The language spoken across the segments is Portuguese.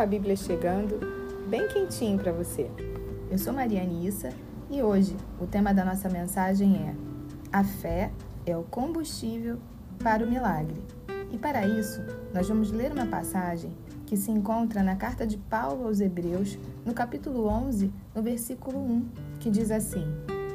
com a Bíblia chegando, bem quentinho para você. Eu sou Maria Anissa e hoje o tema da nossa mensagem é: A fé é o combustível para o milagre. E para isso, nós vamos ler uma passagem que se encontra na carta de Paulo aos Hebreus, no capítulo 11, no versículo 1, que diz assim: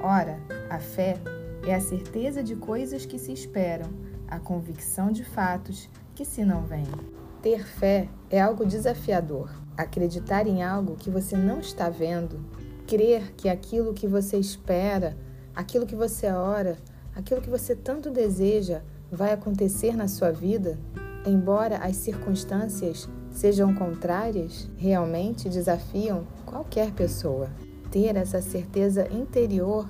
Ora, a fé é a certeza de coisas que se esperam, a convicção de fatos que se não veem. Ter fé é algo desafiador. Acreditar em algo que você não está vendo, crer que aquilo que você espera, aquilo que você ora, aquilo que você tanto deseja vai acontecer na sua vida, embora as circunstâncias sejam contrárias, realmente desafiam qualquer pessoa. Ter essa certeza interior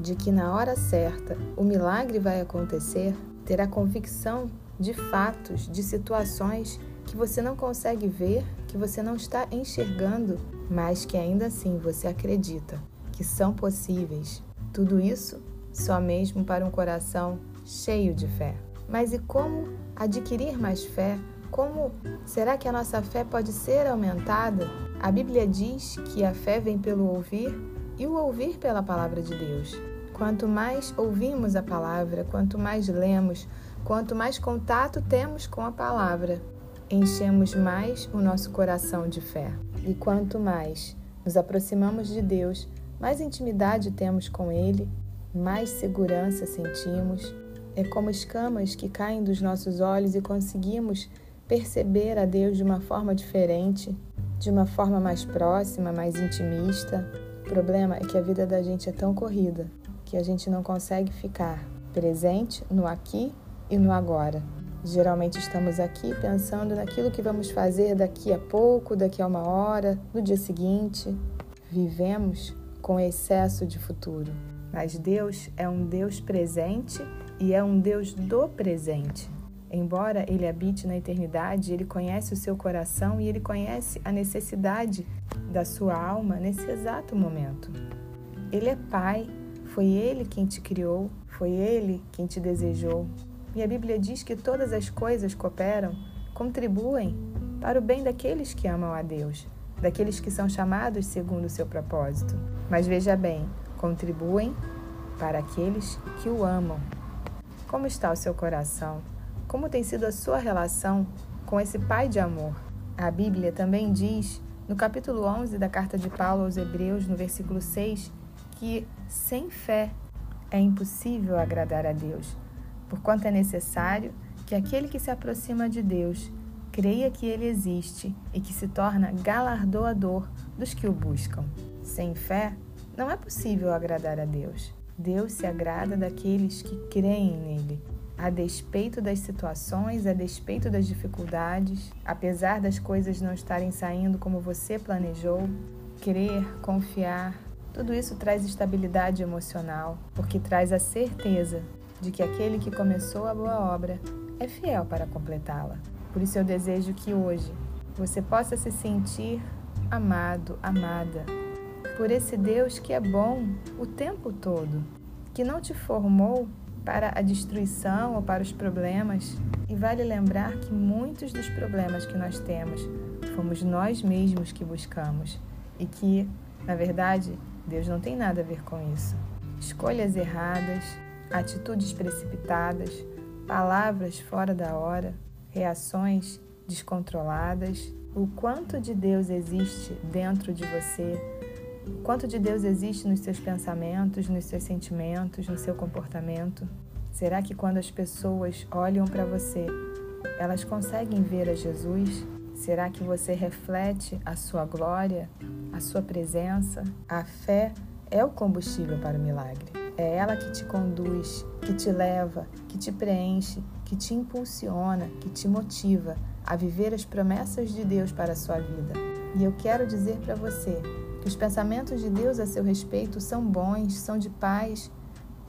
de que na hora certa o milagre vai acontecer, ter a convicção de fatos, de situações que você não consegue ver, que você não está enxergando, mas que ainda assim você acredita que são possíveis. Tudo isso só mesmo para um coração cheio de fé. Mas e como adquirir mais fé? Como será que a nossa fé pode ser aumentada? A Bíblia diz que a fé vem pelo ouvir e o ouvir pela palavra de Deus. Quanto mais ouvimos a palavra, quanto mais lemos, quanto mais contato temos com a palavra, enchemos mais o nosso coração de fé. E quanto mais nos aproximamos de Deus, mais intimidade temos com Ele, mais segurança sentimos. É como escamas que caem dos nossos olhos e conseguimos perceber a Deus de uma forma diferente, de uma forma mais próxima, mais intimista. O problema é que a vida da gente é tão corrida que a gente não consegue ficar presente no aqui e no agora. Geralmente estamos aqui pensando naquilo que vamos fazer daqui a pouco, daqui a uma hora, no dia seguinte. Vivemos com excesso de futuro. Mas Deus é um Deus presente e é um Deus do presente. Embora ele habite na eternidade, ele conhece o seu coração e ele conhece a necessidade da sua alma nesse exato momento. Ele é Pai, foi ele quem te criou, foi ele quem te desejou, e a Bíblia diz que todas as coisas cooperam, contribuem para o bem daqueles que amam a Deus, daqueles que são chamados segundo o seu propósito. Mas veja bem, contribuem para aqueles que o amam. Como está o seu coração? Como tem sido a sua relação com esse Pai de amor? A Bíblia também diz, no capítulo 11 da carta de Paulo aos Hebreus, no versículo 6, que sem fé é impossível agradar a Deus porquanto é necessário que aquele que se aproxima de Deus creia que ele existe e que se torna galardoador dos que o buscam. Sem fé, não é possível agradar a Deus. Deus se agrada daqueles que creem nele, a despeito das situações, a despeito das dificuldades, apesar das coisas não estarem saindo como você planejou. Crer, confiar, tudo isso traz estabilidade emocional, porque traz a certeza de que aquele que começou a boa obra é fiel para completá-la. Por isso eu desejo que hoje você possa se sentir amado, amada por esse Deus que é bom o tempo todo, que não te formou para a destruição ou para os problemas. E vale lembrar que muitos dos problemas que nós temos fomos nós mesmos que buscamos e que, na verdade, Deus não tem nada a ver com isso. Escolhas erradas, atitudes precipitadas, palavras fora da hora, reações descontroladas. O quanto de Deus existe dentro de você, o quanto de Deus existe nos seus pensamentos, nos seus sentimentos, no seu comportamento. Será que quando as pessoas olham para você, elas conseguem ver a Jesus? Será que você reflete a sua glória, a sua presença? A fé é o combustível para o milagre. É ela que te conduz, que te leva, que te preenche, que te impulsiona, que te motiva a viver as promessas de Deus para a sua vida. E eu quero dizer para você que os pensamentos de Deus a seu respeito são bons, são de paz,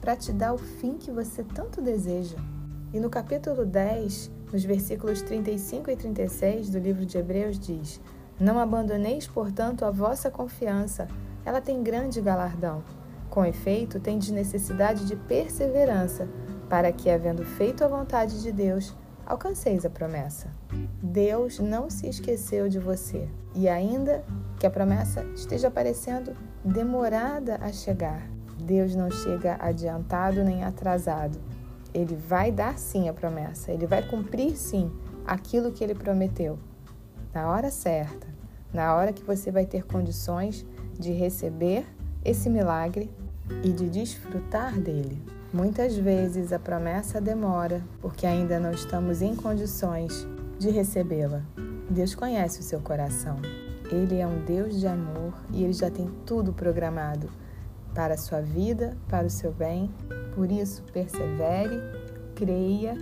para te dar o fim que você tanto deseja. E no capítulo 10, nos versículos 35 e 36 do livro de Hebreus, diz: Não abandoneis, portanto, a vossa confiança, ela tem grande galardão. Com efeito, tendes necessidade de perseverança, para que, havendo feito a vontade de Deus, alcanceis a promessa. Deus não se esqueceu de você e, ainda que a promessa esteja parecendo demorada a chegar, Deus não chega adiantado nem atrasado. Ele vai dar sim a promessa, ele vai cumprir sim aquilo que ele prometeu, na hora certa, na hora que você vai ter condições de receber esse milagre e de desfrutar dele. Muitas vezes a promessa demora porque ainda não estamos em condições de recebê-la. Deus conhece o seu coração. Ele é um Deus de amor e ele já tem tudo programado para a sua vida, para o seu bem. Por isso, persevere, creia,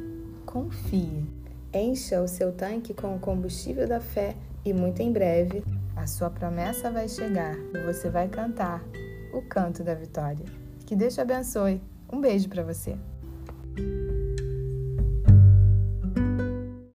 confie. Encha o seu tanque com o combustível da fé e muito em breve a sua promessa vai chegar e você vai cantar o canto da vitória. Que Deus te abençoe. Um beijo para você.